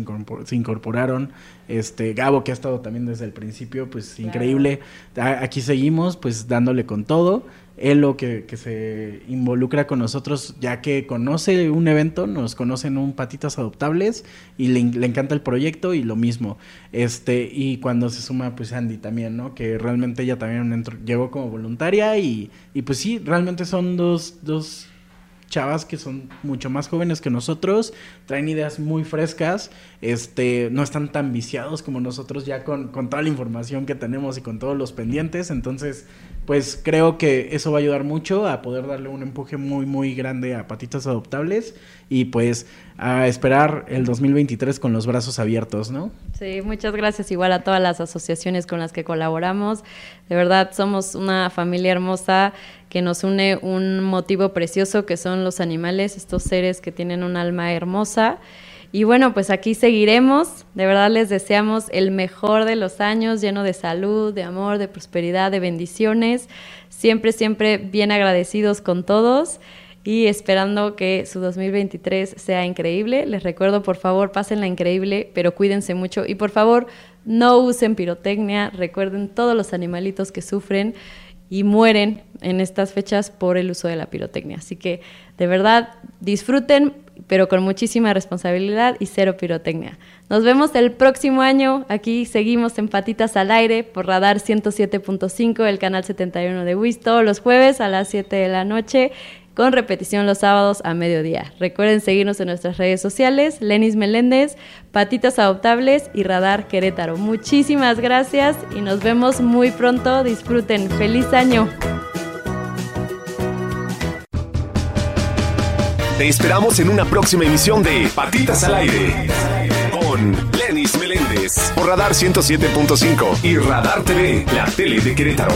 incorporaron. Este, Gabo, que ha estado también desde el principio, pues increíble. aquí seguimos, pues dándole con todo. Él que, que se involucra con nosotros, ya que conoce un evento, nos conocen un Patitas Adoptables y le, encanta el proyecto y lo mismo. Este, y cuando se suma, pues Andy también, ¿no? Que realmente ella también llegó como voluntaria y, y pues sí, realmente son dos, dos chavas que son mucho más jóvenes que nosotros, traen ideas muy frescas, este, no están tan viciados como nosotros ya con, con toda la información que tenemos y con todos los pendientes, entonces pues creo que eso va a ayudar mucho a poder darle un empuje muy muy grande a patitas adoptables. Y pues a esperar el 2023 con los brazos abiertos, ¿no? Sí, muchas gracias igual a todas las asociaciones con las que colaboramos. De verdad somos una familia hermosa que nos une un motivo precioso que son los animales, estos seres que tienen un alma hermosa. Y bueno, pues aquí seguiremos. De verdad les deseamos el mejor de los años, lleno de salud, de amor, de prosperidad, de bendiciones. Siempre, siempre bien agradecidos con todos y esperando que su 2023 sea increíble. Les recuerdo, por favor, pásenla increíble, pero cuídense mucho y por favor, no usen pirotecnia. Recuerden todos los animalitos que sufren y mueren en estas fechas por el uso de la pirotecnia. Así que de verdad disfruten, pero con muchísima responsabilidad y cero pirotecnia. Nos vemos el próximo año. Aquí seguimos en Patitas al Aire por Radar 107.5, el canal 71 de WIS, todos los jueves a las 7 de la noche con repetición los sábados a mediodía. Recuerden seguirnos en nuestras redes sociales, Lenis Meléndez, Patitas Adoptables y Radar Querétaro. Muchísimas gracias y nos vemos muy pronto. Disfruten. Feliz año. Te esperamos en una próxima emisión de Patitas al Aire con Lenis Meléndez por Radar 107.5 y Radar TV, la tele de Querétaro.